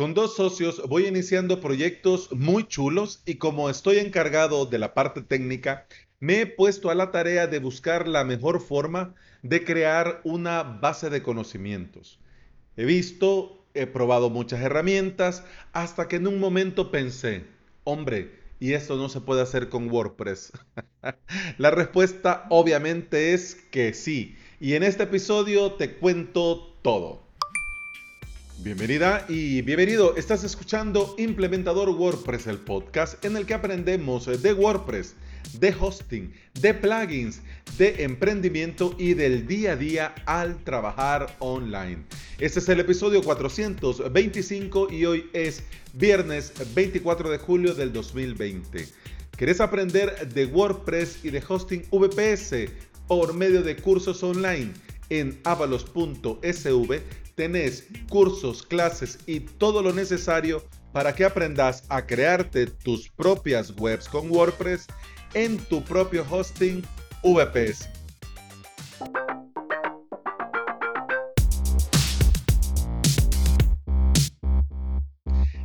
Con dos socios voy iniciando proyectos muy chulos y como estoy encargado de la parte técnica, me he puesto a la tarea de buscar la mejor forma de crear una base de conocimientos. He visto, he probado muchas herramientas, hasta que en un momento pensé, hombre, y esto no se puede hacer con WordPress. la respuesta obviamente es que sí. Y en este episodio te cuento todo. Bienvenida y bienvenido. Estás escuchando Implementador WordPress, el podcast en el que aprendemos de WordPress, de hosting, de plugins, de emprendimiento y del día a día al trabajar online. Este es el episodio 425 y hoy es viernes 24 de julio del 2020. ¿Querés aprender de WordPress y de hosting VPS por medio de cursos online? En avalos.sv tenés cursos, clases y todo lo necesario para que aprendas a crearte tus propias webs con WordPress en tu propio hosting VPS.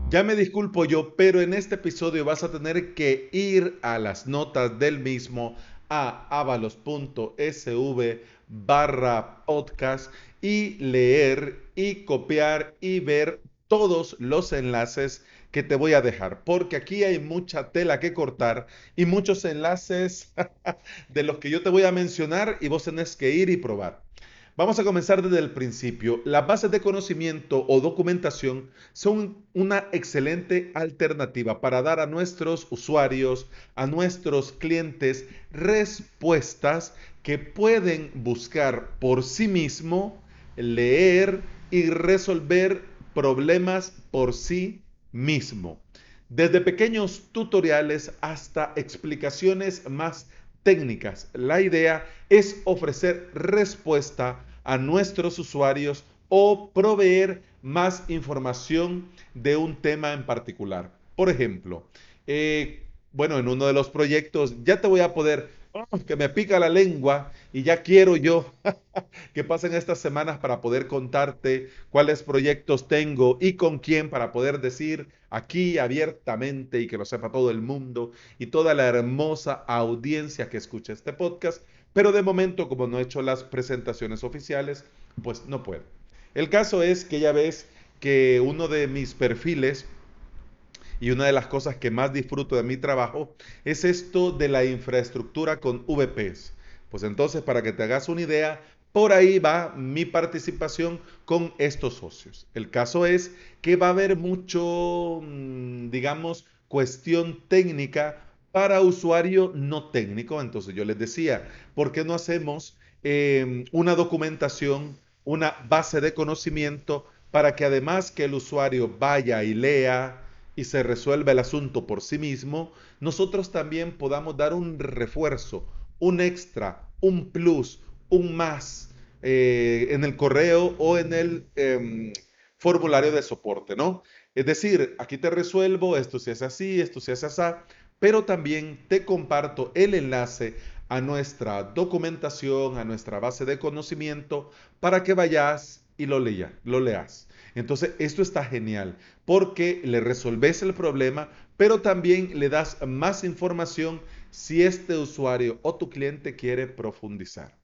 Ya me disculpo yo, pero en este episodio vas a tener que ir a las notas del mismo a avalos.sv barra podcast y leer y copiar y ver todos los enlaces que te voy a dejar, porque aquí hay mucha tela que cortar y muchos enlaces de los que yo te voy a mencionar y vos tenés que ir y probar. Vamos a comenzar desde el principio. Las bases de conocimiento o documentación son una excelente alternativa para dar a nuestros usuarios, a nuestros clientes, respuestas que pueden buscar por sí mismo, leer y resolver problemas por sí mismo. Desde pequeños tutoriales hasta explicaciones más técnicas. La idea es ofrecer respuesta a nuestros usuarios o proveer más información de un tema en particular. Por ejemplo, eh, bueno, en uno de los proyectos ya te voy a poder que me pica la lengua y ya quiero yo que pasen estas semanas para poder contarte cuáles proyectos tengo y con quién para poder decir aquí abiertamente y que lo sepa todo el mundo y toda la hermosa audiencia que escucha este podcast. Pero de momento, como no he hecho las presentaciones oficiales, pues no puedo. El caso es que ya ves que uno de mis perfiles y una de las cosas que más disfruto de mi trabajo es esto de la infraestructura con VPS. Pues entonces, para que te hagas una idea, por ahí va mi participación con estos socios. El caso es que va a haber mucho, mm, digamos, cuestión técnica para usuario no técnico. Entonces yo les decía, ¿por qué no hacemos em, una documentación, una base de conocimiento para que además que el usuario vaya y lea, y se resuelve el asunto por sí mismo, nosotros también podamos dar un refuerzo, un extra, un plus, un más eh, en el correo o en el em, formulario de soporte, ¿no? Es decir, aquí te resuelvo, esto se hace así, esto se hace así, pero también te comparto el enlace a nuestra documentación, a nuestra base de conocimiento, para que vayas y lo, leas, lo leas. Entonces, esto está genial porque le resolves el problema, pero también le das más información si este usuario o tu cliente quiere profundizar.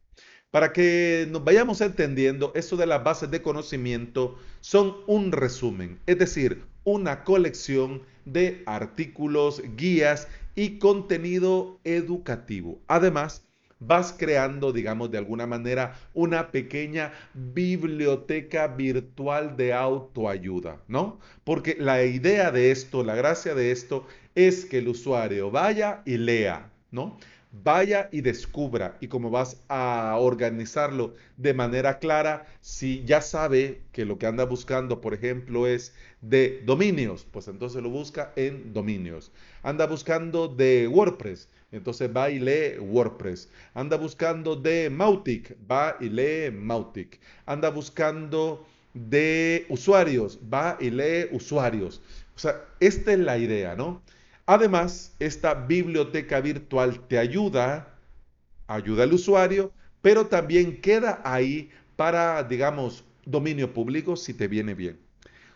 Para que nos vayamos entendiendo, esto de las bases de conocimiento son un resumen, es decir, una colección de artículos, guías y contenido educativo. Además, vas creando, digamos, de alguna manera, una pequeña biblioteca virtual de autoayuda, ¿no? Porque la idea de esto, la gracia de esto, es que el usuario vaya y lea, ¿no? Vaya y descubra y como vas a organizarlo de manera clara, si ya sabe que lo que anda buscando, por ejemplo, es de dominios, pues entonces lo busca en dominios. Anda buscando de WordPress, entonces va y lee WordPress. Anda buscando de Mautic, va y lee Mautic. Anda buscando de usuarios, va y lee usuarios. O sea, esta es la idea, ¿no? Además, esta biblioteca virtual te ayuda, ayuda al usuario, pero también queda ahí para, digamos, dominio público si te viene bien.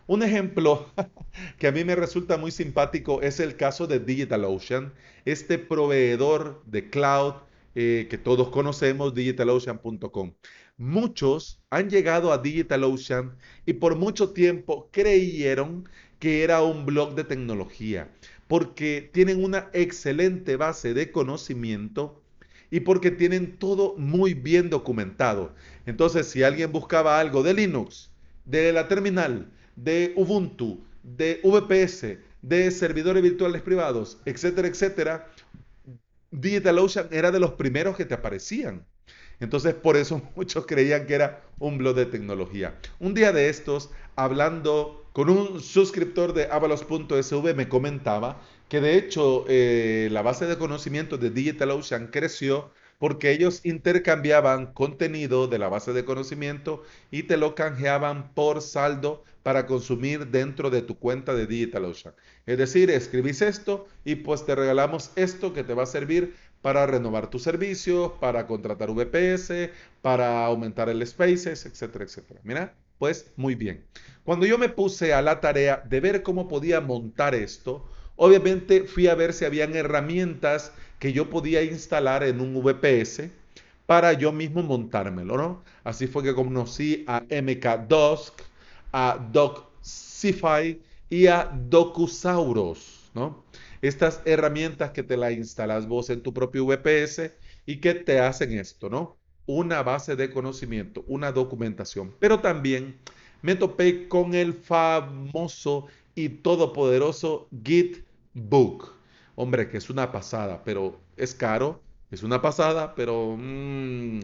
Un ejemplo que a mí me resulta muy simpático es el caso de DigitalOcean, este proveedor de cloud eh, que todos conocemos, digitalocean.com. Muchos han llegado a DigitalOcean y por mucho tiempo creyeron que era un blog de tecnología, porque tienen una excelente base de conocimiento y porque tienen todo muy bien documentado. Entonces, si alguien buscaba algo de Linux, de la terminal, de Ubuntu, de VPS, de servidores virtuales privados, etcétera, etcétera, DigitalOcean era de los primeros que te aparecían. Entonces, por eso muchos creían que era un blog de tecnología. Un día de estos, hablando con un suscriptor de avalos.sv, me comentaba que de hecho eh, la base de conocimiento de DigitalOcean creció porque ellos intercambiaban contenido de la base de conocimiento y te lo canjeaban por saldo para consumir dentro de tu cuenta de DigitalOcean. Es decir, escribís esto y pues te regalamos esto que te va a servir para renovar tus servicios, para contratar VPS, para aumentar el Spaces, etcétera, etcétera. Mira, pues muy bien. Cuando yo me puse a la tarea de ver cómo podía montar esto, obviamente fui a ver si habían herramientas que yo podía instalar en un VPS para yo mismo montármelo, ¿no? Así fue que conocí a MKDosk, a DocSify y a Docusauros, ¿no? Estas herramientas que te las instalas vos en tu propio VPS y que te hacen esto, ¿no? Una base de conocimiento, una documentación. Pero también me topé con el famoso y todopoderoso Gitbook hombre, que es una pasada, pero es caro, es una pasada, pero mm,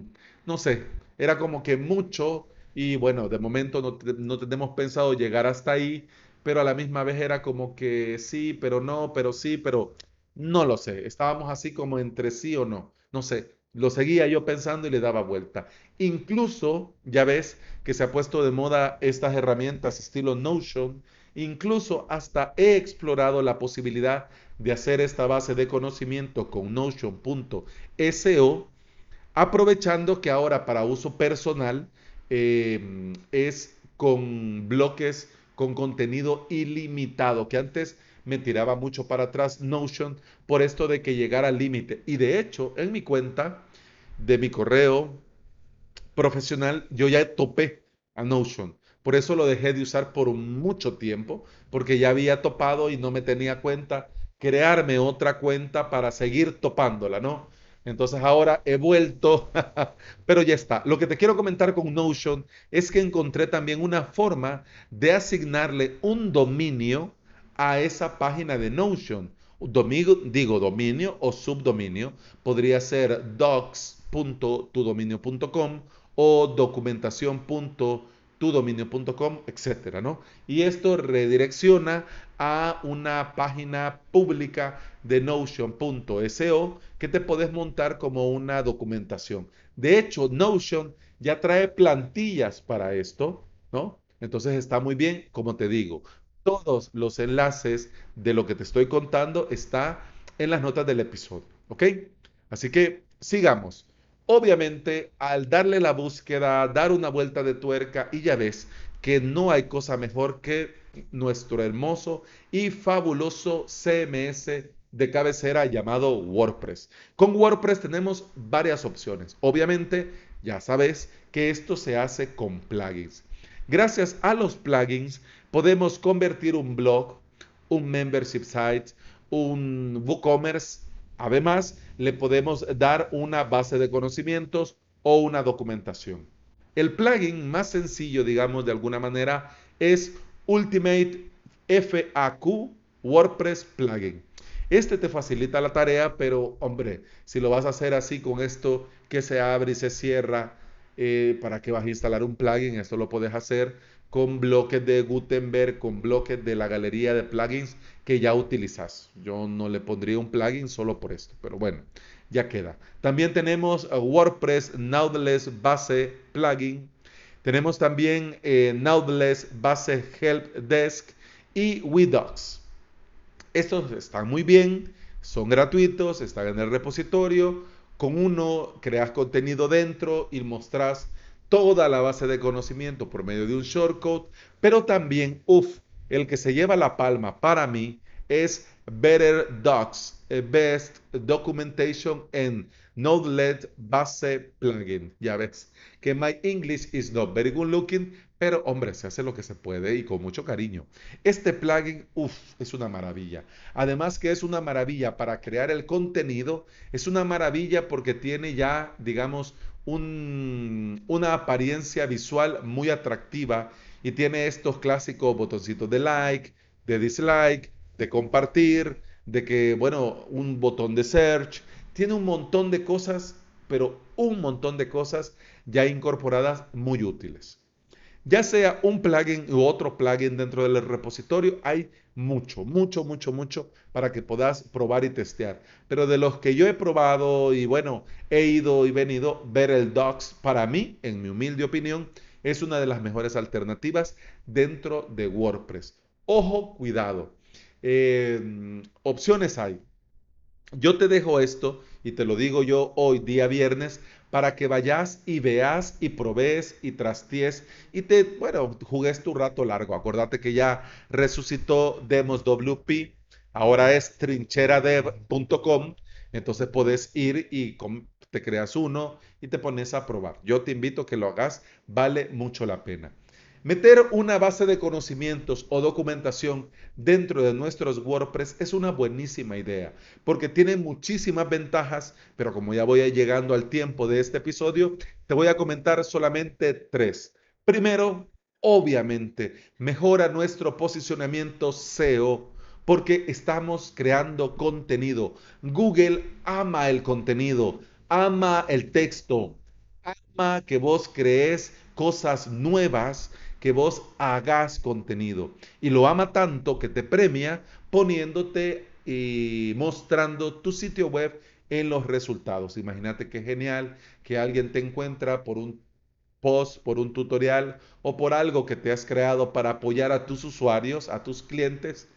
no sé, era como que mucho y bueno, de momento no, no tenemos pensado llegar hasta ahí, pero a la misma vez era como que sí, pero no, pero sí, pero no lo sé, estábamos así como entre sí o no, no sé, lo seguía yo pensando y le daba vuelta. Incluso, ya ves que se ha puesto de moda estas herramientas estilo Notion, incluso hasta he explorado la posibilidad de hacer esta base de conocimiento con Notion.so, aprovechando que ahora para uso personal em, es con bloques con contenido ilimitado, que antes me tiraba mucho para atrás Notion por esto de que llegara al límite. Y de hecho, en mi cuenta de mi correo profesional, yo ya topé a Notion. Por eso lo dejé de usar por mucho tiempo, porque ya había topado y no me tenía cuenta crearme otra cuenta para seguir topándola, ¿no? Entonces ahora he vuelto, pero ya está. Lo que te quiero comentar con Notion es que encontré también una forma de asignarle un dominio a esa página de Notion. Digo dominio o subdominio. Podría ser docs.tudominio.com o documentación.com tudominio.com, etcétera, ¿no? Y esto redirecciona a una página pública de Notion.so que te puedes montar como una documentación. De hecho, Notion ya trae plantillas para esto, ¿no? Entonces está muy bien, como te digo, todos los enlaces de lo que te estoy contando está en las notas del episodio, ¿ok? Así que sigamos. Obviamente, al darle la búsqueda, dar una vuelta de tuerca y ya ves que no hay cosa mejor que nuestro hermoso y fabuloso CMS de cabecera llamado WordPress. Con WordPress tenemos varias opciones. Obviamente, ya sabes que esto se hace con plugins. Gracias a los plugins podemos convertir un blog, un membership site, un WooCommerce Además, le podemos dar una base de conocimientos o una documentación. El plugin más sencillo, digamos de alguna manera, es Ultimate FAQ WordPress Plugin. Este te facilita la tarea, pero hombre, si lo vas a hacer así con esto que se abre y se cierra, eh, ¿para qué vas a instalar un plugin? Esto lo puedes hacer con bloques de Gutenberg, con bloques de la galería de plugins que ya utilizas. Yo no le pondría un plugin solo por esto, pero bueno, ya queda. También tenemos uh, WordPress Nautilus Base Plugin. Tenemos también eh, Base Help Desk y WeDocs. Estos están muy bien, son gratuitos, están en el repositorio. Con uno creas contenido dentro y mostrás toda la base de conocimiento por medio de un shortcode, pero también, uff, el que se lleva la palma para mí es Better Docs, eh, Best Documentation and Node-led Base Plugin. Ya ves que my English is not very good looking, pero hombre, se hace lo que se puede y con mucho cariño. Este plugin, uff, es una maravilla. Además que es una maravilla para crear el contenido, es una maravilla porque tiene ya, digamos, un, una apariencia visual muy atractiva y tiene estos clásicos botoncitos de like, de dislike, de compartir, de que, bueno, un botón de search. Tiene un montón de cosas, pero un montón de cosas ya incorporadas muy útiles. Ya sea un plugin u otro plugin dentro del repositorio, hay mucho, mucho, mucho, mucho para que puedas probar y testear. Pero de los que yo he probado y bueno, he ido y venido, ver el Docs para mí, en mi humilde opinión, es una de las mejores alternativas dentro de WordPress. Ojo, cuidado. Eh, opciones hay. Yo te dejo esto y te lo digo yo hoy, día viernes, para que vayas y veas y probes y trasties y te, bueno, jugues tu rato largo. Acuérdate que ya resucitó Demos WP, ahora es trincheradev.com, entonces puedes ir y te creas uno y te pones a probar. Yo te invito a que lo hagas, vale mucho la pena. Meter una base de conocimientos o documentación dentro de nuestros WordPress es una buenísima idea porque tiene muchísimas ventajas, pero como ya voy llegando al tiempo de este episodio, te voy a comentar solamente tres. Primero, obviamente, mejora nuestro posicionamiento SEO porque estamos creando contenido. Google ama el contenido, ama el texto, ama que vos crees cosas nuevas que vos hagas contenido. Y lo ama tanto que te premia poniéndote y mostrando tu sitio web en los resultados. Imagínate qué genial que alguien te encuentra por un post, por un tutorial o por algo que te has creado para apoyar a tus usuarios, a tus clientes.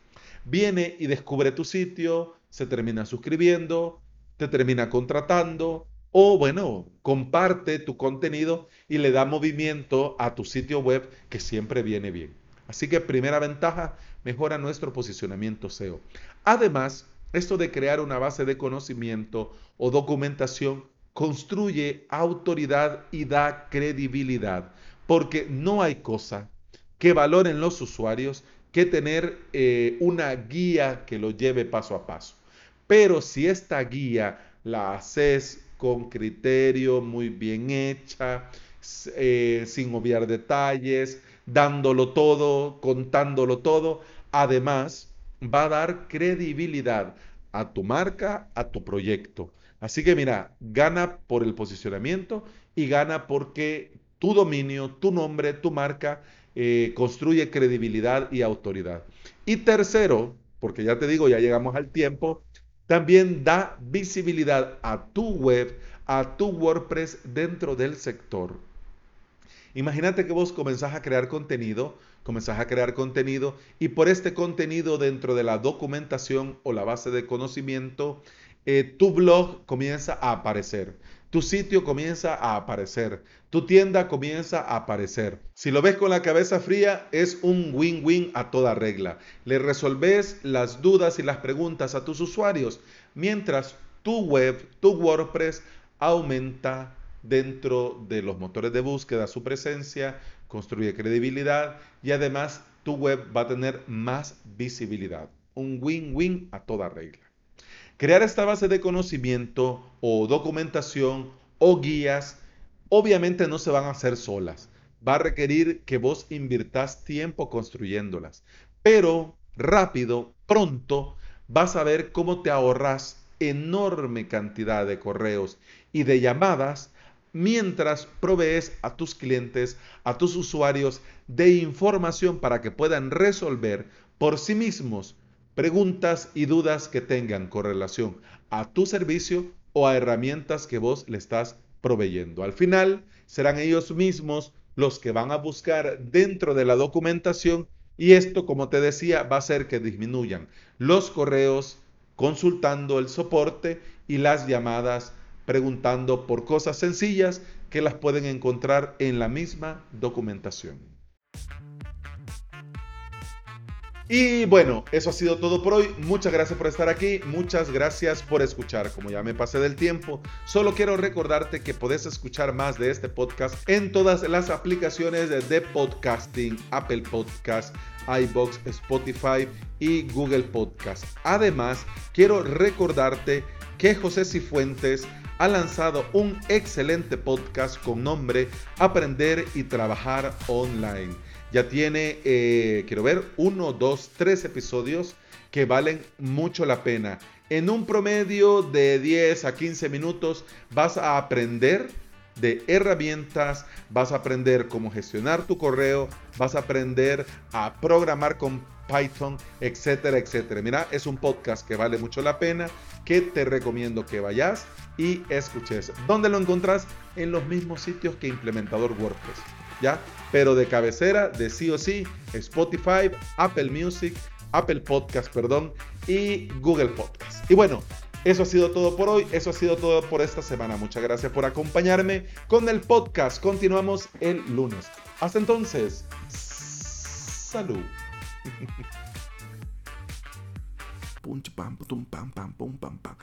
Viene y descubre tu sitio, se termina suscribiendo, te termina contratando o bueno, comparte tu contenido y le da movimiento a tu sitio web que siempre viene bien. Así que primera ventaja, mejora nuestro posicionamiento SEO. Además, esto de crear una base de conocimiento o documentación construye autoridad y da credibilidad, porque no hay cosa que valoren los usuarios que tener eh, una guía que lo lleve paso a paso. Pero si esta guía la haces con criterio, muy bien hecha, eh, sin obviar detalles, dándolo todo, contándolo todo. Además, va a dar credibilidad a tu marca, a tu proyecto. Así que mira, gana por el posicionamiento y gana porque tu dominio, tu nombre, tu marca eh, construye credibilidad y autoridad. Y tercero, porque ya te digo, ya llegamos al tiempo, también da visibilidad a tu web, a tu WordPress dentro del sector. Imagínate que vos comenzás a crear contenido, comenzás a crear contenido y por este contenido dentro de la documentación o la base de conocimiento, eh, tu blog comienza a aparecer, tu sitio comienza a aparecer, tu tienda comienza a aparecer. Si lo ves con la cabeza fría, es un win-win a toda regla. Le resolves las dudas y las preguntas a tus usuarios, mientras tu web, tu WordPress aumenta dentro de los motores de búsqueda su presencia, construye credibilidad y además tu web va a tener más visibilidad. Un win-win a toda regla. Crear esta base de conocimiento o documentación o guías obviamente no se van a hacer solas. Va a requerir que vos invirtas tiempo construyéndolas. Pero rápido, pronto, vas a ver cómo te ahorras enorme cantidad de correos y de llamadas mientras provees a tus clientes, a tus usuarios de información para que puedan resolver por sí mismos preguntas y dudas que tengan con relación a tu servicio o a herramientas que vos le estás proveyendo. Al final serán ellos mismos los que van a buscar dentro de la documentación y esto, como te decía, va a hacer que disminuyan los correos consultando el soporte y las llamadas preguntando por cosas sencillas que las pueden encontrar en la misma documentación. Y bueno, eso ha sido todo por hoy. Muchas gracias por estar aquí. Muchas gracias por escuchar. Como ya me pasé del tiempo, solo quiero recordarte que podés escuchar más de este podcast en todas las aplicaciones de podcasting, Apple Podcast, iBox, Spotify y Google Podcast. Además, quiero recordarte que José Cifuentes ha lanzado un excelente podcast con nombre Aprender y Trabajar Online ya tiene, eh, quiero ver, uno, dos, tres episodios que valen mucho la pena. En un promedio de 10 a 15 minutos vas a aprender de herramientas, vas a aprender cómo gestionar tu correo, vas a aprender a programar con Python, etcétera, etcétera. Mira, es un podcast que vale mucho la pena, que te recomiendo que vayas y escuches. ¿Dónde lo encontrás? En los mismos sitios que Implementador WordPress. ¿Ya? pero de cabecera, de sí o sí, Spotify, Apple Music, Apple Podcast, perdón, y Google Podcast. Y bueno, eso ha sido todo por hoy, eso ha sido todo por esta semana. Muchas gracias por acompañarme con el podcast. Continuamos el lunes. Hasta entonces, salud. pam, pam, pam, pam, pam.